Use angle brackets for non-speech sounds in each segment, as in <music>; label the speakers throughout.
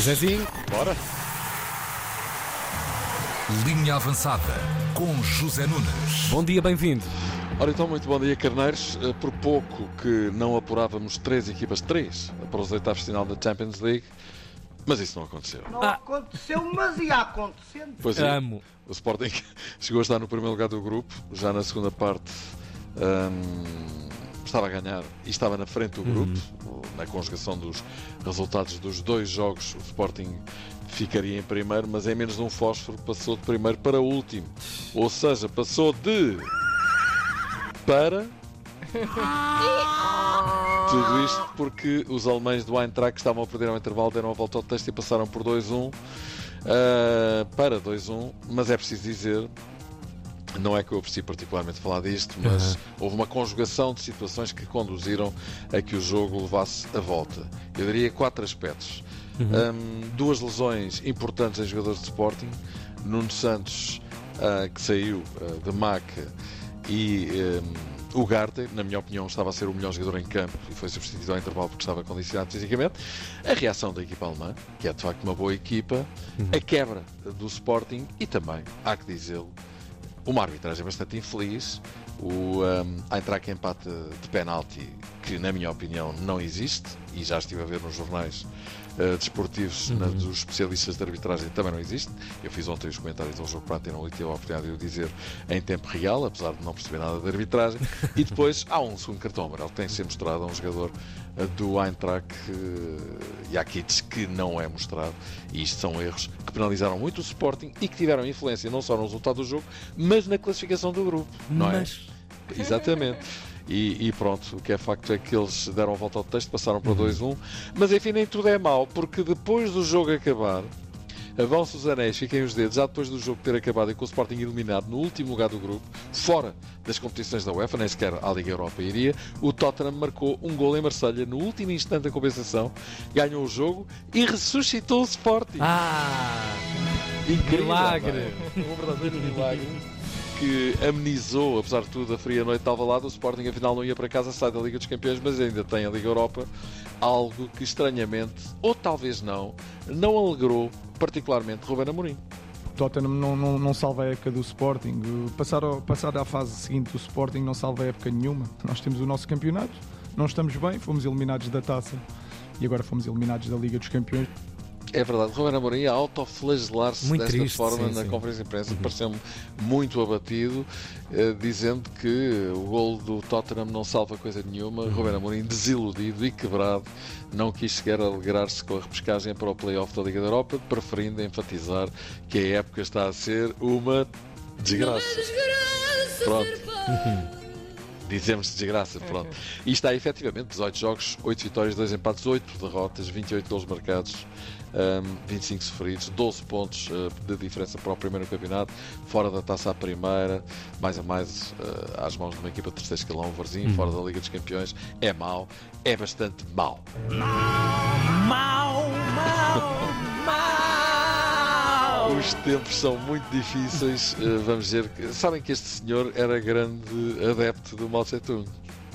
Speaker 1: Zezinho, bora.
Speaker 2: Linha avançada com José Nunes.
Speaker 1: Bom dia, bem-vindo.
Speaker 3: Ora então, muito bom dia, Carneiros. Eh, Por pouco que não apurávamos três equipas, três, para os oitavos de final da Champions League, mas isso não aconteceu.
Speaker 4: Não aconteceu, mas ia acontecendo.
Speaker 3: Pois é,
Speaker 1: Amo.
Speaker 3: o Sporting <laughs> chegou a estar no primeiro lugar do grupo, já na segunda parte hum, estava a ganhar e estava na frente do grupo, na conjugação dos resultados dos dois jogos, o Sporting ficaria em primeiro, mas em menos de um fósforo passou de primeiro para último. Ou seja, passou de para <laughs> tudo isto porque os alemães do Eintracht que estavam a perder ao intervalo deram a volta ao texto e passaram por 2-1 ah, para 2-1, mas é preciso dizer não é que eu aprecie particularmente falar disto, mas houve uma conjugação de situações que conduziram a que o jogo levasse a volta. Eu diria quatro aspectos. Hum, duas lesões importantes em jogadores de Sporting. Nuno Santos, ah, que saiu ah, de Maca, e hum, o Garte, na minha opinião, estava a ser o melhor jogador em campo e foi substituído ao intervalo porque estava condicionado fisicamente. A reação da equipa alemã, que é de facto uma boa equipa, a quebra do Sporting e também, há que dizê-lo, uma arbitragem bastante infeliz, o um, Eintracht empate de penalti, que na minha opinião não existe, e já estive a ver nos jornais uh, desportivos na- dos especialistas de arbitragem também não existe. Eu fiz ontem os comentários do jogo 8 e tive a oportunidade de o dizer em tempo real, apesar de não perceber nada de arbitragem. <laughs> E depois há um segundo cartão amarelo que tem que ser mostrado a um jogador uh, do Eintracht, uh, Jakic, que não é mostrado. E isto são erros que penalizaram muito o Sporting e que tiveram influência não só no resultado do jogo, mas na classificação do grupo. Não
Speaker 1: Mas-
Speaker 3: é? Exatamente. <laughs> E, e pronto, o que é facto é que eles deram a volta ao texto, passaram para 2-1. Mas enfim, nem tudo é mau, porque depois do jogo acabar, avançam os anéis, fiquem os dedos, já depois do jogo ter acabado e com o Sporting eliminado no último lugar do grupo, fora das competições da UEFA, nem sequer à Liga Europa iria, o Tottenham marcou um gol em Marselha no último instante da compensação, ganhou o jogo e ressuscitou o Sporting.
Speaker 1: Ah,
Speaker 3: Incrível,
Speaker 1: milagre.
Speaker 3: é? Um verdadeiro milagre <laughs> que amenizou, apesar de tudo, a fria noite de Alvalade. O Sporting afinal não ia para casa, sai da Liga dos Campeões, mas ainda tem a Liga Europa. Algo que estranhamente, ou talvez não, não alegrou particularmente Ruben Amorim.
Speaker 5: Tottenham não, não, não salva a época do Sporting. Passar, passar à fase seguinte do Sporting não salva a época nenhuma. Nós temos o nosso campeonato, não estamos bem, fomos eliminados da taça e agora fomos eliminados da Liga dos Campeões.
Speaker 3: É verdade, Ruben Amorim a autoflagelar-se desta
Speaker 1: triste,
Speaker 3: forma
Speaker 1: sim,
Speaker 3: na
Speaker 1: sim.
Speaker 3: conferência de imprensa, pareceu-me muito abatido, eh, dizendo que o gol do Tottenham não salva coisa nenhuma. Ruben Amorim, desiludido e quebrado, não quis sequer alegrar-se com a repescagem para o play-off da Liga da Europa, preferindo enfatizar que a época está a ser uma desgraça. Pronto. Dizemos desgraça, pronto. E está efetivamente 18 jogos, 8 vitórias, 2 empates, 8 derrotas, 28 gols marcados, hum, 25 sofridos, 12 pontos uh, de diferença para o primeiro campeonato, fora da taça à primeira, mais a mais uh, às mãos de uma equipa de terceiro escalão, Varzinho, fora da Liga dos Campeões. É mau, é bastante mau. Os tempos são muito difíceis. uh, vamos dizer que. Sabem que este senhor era grande adepto do Mao Tse Tung.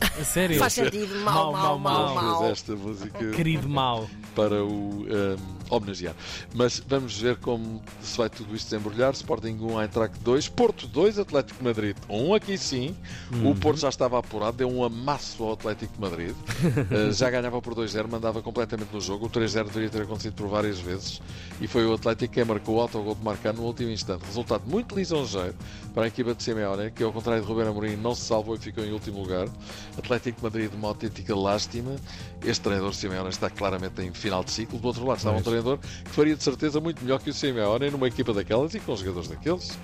Speaker 1: A sério?
Speaker 6: Faz sentido, mal, mal, mal, mal.
Speaker 3: Fez esta música
Speaker 1: Querido mal.
Speaker 3: para o um, homenagear. Mas vamos ver como se vai tudo isto desembrulhar. Sporting 1, Eintracht 2, Porto 2, Atlético de Madrid 1. Aqui sim, o Porto já estava apurado, deu um amasso ao Atlético de Madrid. Uh, <laughs> já ganhava por 2-0, mandava completamente no jogo. O 3-0 deveria ter acontecido por várias vezes. E foi o Atlético quem marcou o autogol de marcar no último instante. Resultado muito lisonjeiro para a equipa de Simeone, que ao contrário de Ruben Amorim não se salvou e ficou em último lugar. Atlético Madrid, uma autêntica lástima. Este treinador Simeone está claramente em final de ciclo. Do outro lado estava um treinador que faria de certeza muito melhor que o Simeone numa equipa daquelas e com jogadores daqueles.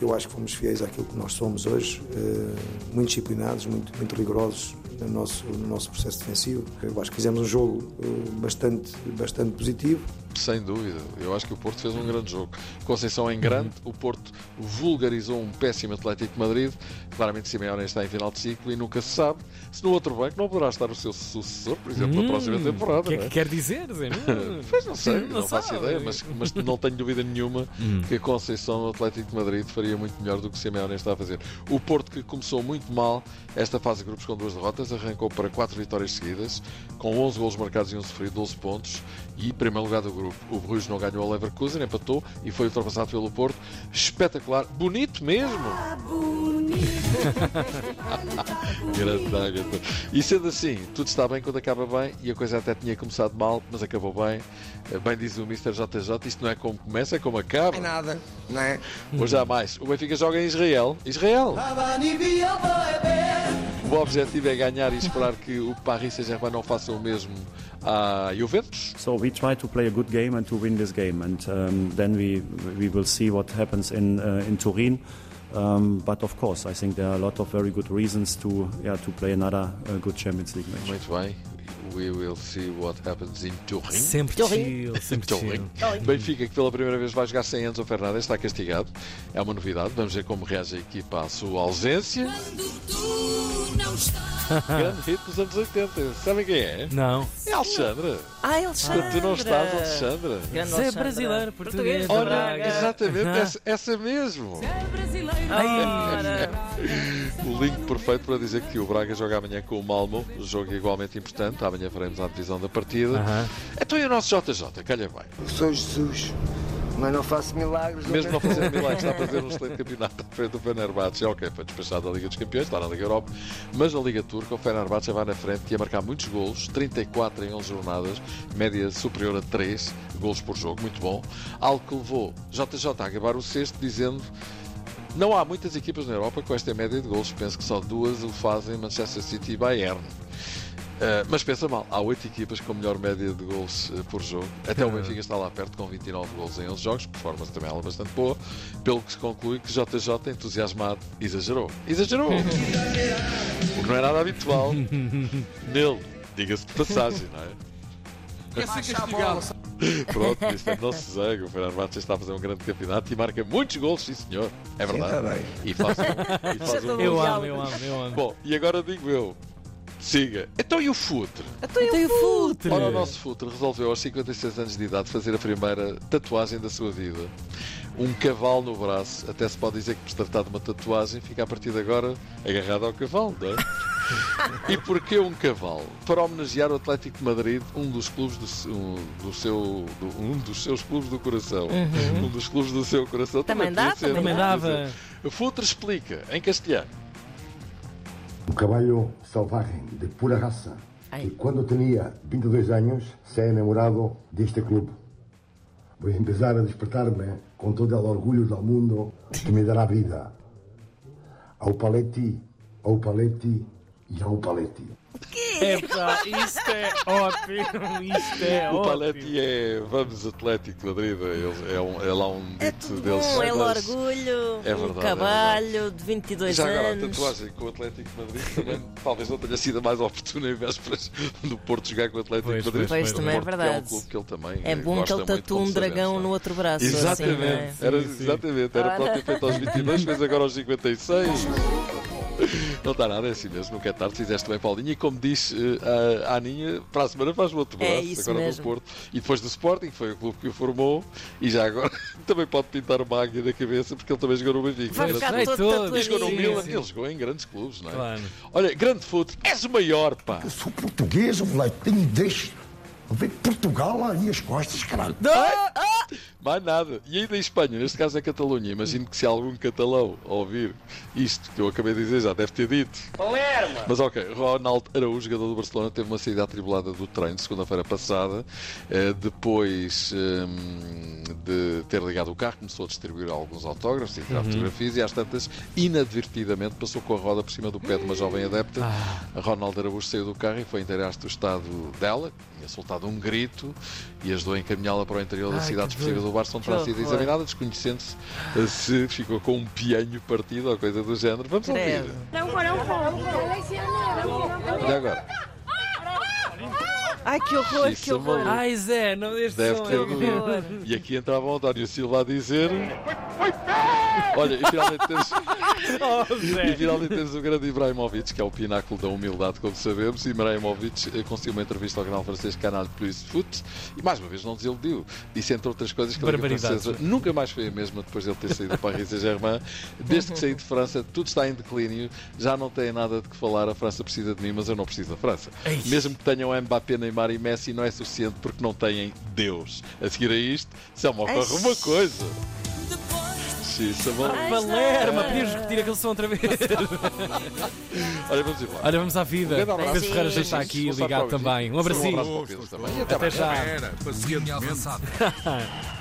Speaker 7: Eu acho que fomos fiéis àquilo que nós somos hoje, eh, muito disciplinados, muito, muito rigorosos no nosso, no nosso processo defensivo. Eu acho que fizemos um jogo eh, bastante, bastante positivo.
Speaker 3: Sem dúvida. Eu acho que o Porto fez um grande jogo. Conceição em grande, o Porto vulgarizou um péssimo Atlético de Madrid. Claramente Simeone está em final de ciclo e nunca se sabe se no outro banco não poderá estar o seu sucessor, por exemplo, na próxima
Speaker 1: Hum,
Speaker 3: temporada.
Speaker 1: O que é que
Speaker 3: é?
Speaker 1: quer dizer, Zé Nunes? <laughs>
Speaker 3: Pois não sei, <laughs>
Speaker 1: Não
Speaker 3: não, faço ideia, mas, mas não tenho dúvida nenhuma
Speaker 1: Hum.
Speaker 3: que a Conceição no Atlético de Madrid faria muito melhor do que Simeone está a fazer. O Porto, que começou muito mal esta fase de grupos com duas derrotas, arrancou para quatro vitórias seguidas, com 11 golos marcados e um sofrido, 12 pontos, e primeiro lugar do grupo. O Bruges não ganhou ao Leverkusen, empatou e foi ultrapassado pelo Porto. Espetacular, bonito mesmo! Grande <laughs> Agatha. E sendo assim, tudo está bem quando acaba bem, e a coisa até tinha começado mal, mas acabou bem. Eh, Bem diz o Mr. JJ, isto não é como começa, é como acaba.
Speaker 6: nada, não é?
Speaker 3: Hoje há mais. O Benfica joga em Israel. Israel! O objetivo é ganhar e esperar que o Paris Saint-Germain não faça o mesmo à Juventus.
Speaker 8: So we try to play a good game and to win this game, and um, then we we will see what happens in uh, in Turin. Um, but of course, I think there are a lot of very good reasons to yeah to play another uh, good Champions League match.
Speaker 3: Muito bem. We will see what happens in Turin.
Speaker 1: Sempre chill, sempre chill.
Speaker 3: Benfica, que pela primeira vez vai jogar sem Enzo Fernandes, está castigado. É uma novidade. Vamos ver como reage a equipa à sua ausência. Grande hit dos anos 80. Sabem quem é?
Speaker 1: Não.
Speaker 3: É Alexandra.
Speaker 6: Ah, Alexandra.
Speaker 3: Quando tu não estás, Alexandra.
Speaker 6: Grande
Speaker 1: Zé brasileiro, português.
Speaker 3: Ora,
Speaker 1: Braga.
Speaker 3: exatamente, essa, essa mesmo.
Speaker 6: Ora.
Speaker 3: O link perfeito para dizer que o Braga joga amanhã com o Malmo, jogo igualmente importante. Amanhã faremos a divisão da partida.
Speaker 1: Aham.
Speaker 3: Então e o nosso JJ? Calha bem.
Speaker 4: Sou Jesus, mas não faço milagres.
Speaker 3: Mesmo não fazendo milagres, está a fazer um excelente campeonato à frente do Fenerbahçe. Ok, foi despachado da Liga dos Campeões, está na Liga Europa, mas na Liga Turca o Fenerbahçe vai na frente e a marcar muitos golos, 34 em 11 jornadas, média superior a 3 golos por jogo, muito bom. Algo que levou JJ a acabar o sexto dizendo não há muitas equipas na Europa com esta média de golos, penso que só duas o fazem, Manchester City e Bayern. Uh, mas pensa mal, há oito equipas com melhor média de gols uh, por jogo. Até o Benfica está lá perto com 29 gols em 11 jogos, performance também ela bastante boa, pelo que se conclui que JJ, entusiasmado, exagerou. Exagerou! o que não é nada habitual nele, diga-se de passagem, não é? Pronto, isto é nosso zego. O Fenerbahçe está a fazer um grande campeonato e marca muitos gols, sim senhor. É verdade. E faz, e faz um <laughs>
Speaker 1: Eu amo, eu amo, eu amo.
Speaker 3: Bom, e agora digo eu. Siga. Então e o futre?
Speaker 6: Então e o
Speaker 1: o futre.
Speaker 3: Ora, o nosso futre resolveu aos 56 anos de idade fazer a primeira tatuagem da sua vida. Um cavalo no braço. Até se pode dizer que por se tratar de uma tatuagem fica a partir de agora agarrado ao cavalo, não é? <laughs> E porquê um cavalo? Para homenagear o Atlético de Madrid, um dos clubes do, um, do seu do- um dos seus clubes do coração. Um dos clubes do seu coração
Speaker 6: Também
Speaker 3: podia
Speaker 6: dá,
Speaker 3: ser,
Speaker 6: também
Speaker 1: Também
Speaker 3: podia
Speaker 1: dava.
Speaker 3: Futre explica em castelhano.
Speaker 9: Un caballo salvaje, de pura raza,
Speaker 6: Ay.
Speaker 9: que cuando tenía 22 años se enamorado de este club. Voy a empezar a despertarme con todo el orgullo del mundo que me dará vida. Ao Paletti, ao Paletti e ao Paletti.
Speaker 1: Epá, isto é ótimo, isto é
Speaker 3: O
Speaker 1: ótimo.
Speaker 3: Paletti é Vamos Atlético de Madrid, é, um, é lá um
Speaker 6: É
Speaker 3: dito
Speaker 6: tudo
Speaker 3: deles.
Speaker 6: bom, é o
Speaker 3: mas-
Speaker 6: orgulho,
Speaker 3: É
Speaker 6: um
Speaker 3: verdade, é
Speaker 6: cabalho de 22
Speaker 3: Já agora, a
Speaker 6: anos.
Speaker 3: tatuagem com o Atlético de Madrid também talvez não tenha sido a mais oportuna em vésperas do Porto jogar com o Atlético
Speaker 1: Pois,
Speaker 3: de Madrid.
Speaker 1: pois,
Speaker 6: Pois,
Speaker 3: O
Speaker 6: também é
Speaker 3: que É um
Speaker 6: verdade.
Speaker 3: clube que ele também
Speaker 6: É bom que ele tatua um dragão
Speaker 3: é?
Speaker 6: no outro braço.
Speaker 3: Exatamente,
Speaker 6: Assim, é?
Speaker 3: era,
Speaker 1: Sim, sim.
Speaker 3: exatamente, era para ter feito aos 22, fez agora aos 56. Não está nada, é assim mesmo, nunca é tarde, fizeste bem, Paulinho. E como disse eh, a Aninha, para a semana faz o outro
Speaker 6: É
Speaker 3: braço,
Speaker 6: isso
Speaker 3: agora
Speaker 6: mesmo.
Speaker 3: no Porto. E depois do Sporting, que foi o clube que o formou, e já agora <laughs> também pode pintar uma águia na cabeça, porque ele também jogou no Benfica.
Speaker 6: Vai ficar todo
Speaker 1: todo.
Speaker 3: e jogou no. Milan, ele jogou em grandes clubes, não é?
Speaker 1: Claro.
Speaker 3: Olha, grande fute, és o maior, pá.
Speaker 9: Eu sou português, moleque, tenho deixe. Eu venho de Portugal lá e as costas, caralho.
Speaker 3: Mais nada. E ainda em Espanha, neste caso é Catalunha. Imagino que se algum catalão ouvir isto que eu acabei de dizer, já deve ter dito. Mas ok, Ronaldo Araújo, jogador do Barcelona, teve uma saída atribulada do treino segunda-feira passada. Eh, depois hum, de ter ligado o carro, começou a distribuir alguns autógrafos e tirar fotografias e às tantas, inadvertidamente, passou com a roda por cima do pé de uma jovem adepta. A Ronaldo Araújo saiu do carro e foi inteirar-se do estado dela, que tinha soltado um grito e ajudou a encaminhá-la para o interior da
Speaker 1: Ai,
Speaker 3: cidade
Speaker 1: que
Speaker 3: esportiva
Speaker 1: dor.
Speaker 3: do Barça, onde terá sido examinada, desconhecendo-se eh, se ficou com um pianho partido ou coisa do género. Vamos ouvir.
Speaker 6: Credo.
Speaker 3: Olha agora.
Speaker 6: Ai, que horror, que
Speaker 3: Isso,
Speaker 6: horror.
Speaker 3: maluco.
Speaker 1: Ai, Zé, não este
Speaker 3: Deve
Speaker 1: som
Speaker 3: ter
Speaker 1: é horror.
Speaker 3: E aqui entrava o António Silva a dizer. Olha, e finalmente temos, <laughs>
Speaker 1: Oh,
Speaker 3: e finalmente temos o grande Ibrahimovic, que é o pináculo da humildade, como sabemos. E Ibrahimovic eh, concedeu uma entrevista ao canal francês Canal Plus Foot e mais uma vez não desiludiu. Disse, entre outras coisas, que a Liga. Francesa nunca mais foi a mesma depois de ele ter saído do Paris Saint-Germain. Desde que saí de França, tudo está em declínio, já não tem nada de que falar. A França precisa de mim, mas eu não preciso da França.
Speaker 1: Ei.
Speaker 3: Mesmo que tenham Mbappé, Neymar e Messi, não é suficiente porque não têm Deus. A seguir a isto, só me ocorre uma coisa. Bom.
Speaker 1: Valerma, podias repetir aquele som outra vez. <laughs>
Speaker 3: Olha, vamos embora.
Speaker 1: Olha, vamos à vida.
Speaker 3: Um grande abraço.
Speaker 1: Pedro Ferreira já está aqui ligado também. Um
Speaker 3: Um
Speaker 1: abracinho.
Speaker 3: abraço para o Pedro também. E até
Speaker 1: Até já.
Speaker 2: 3. <laughs>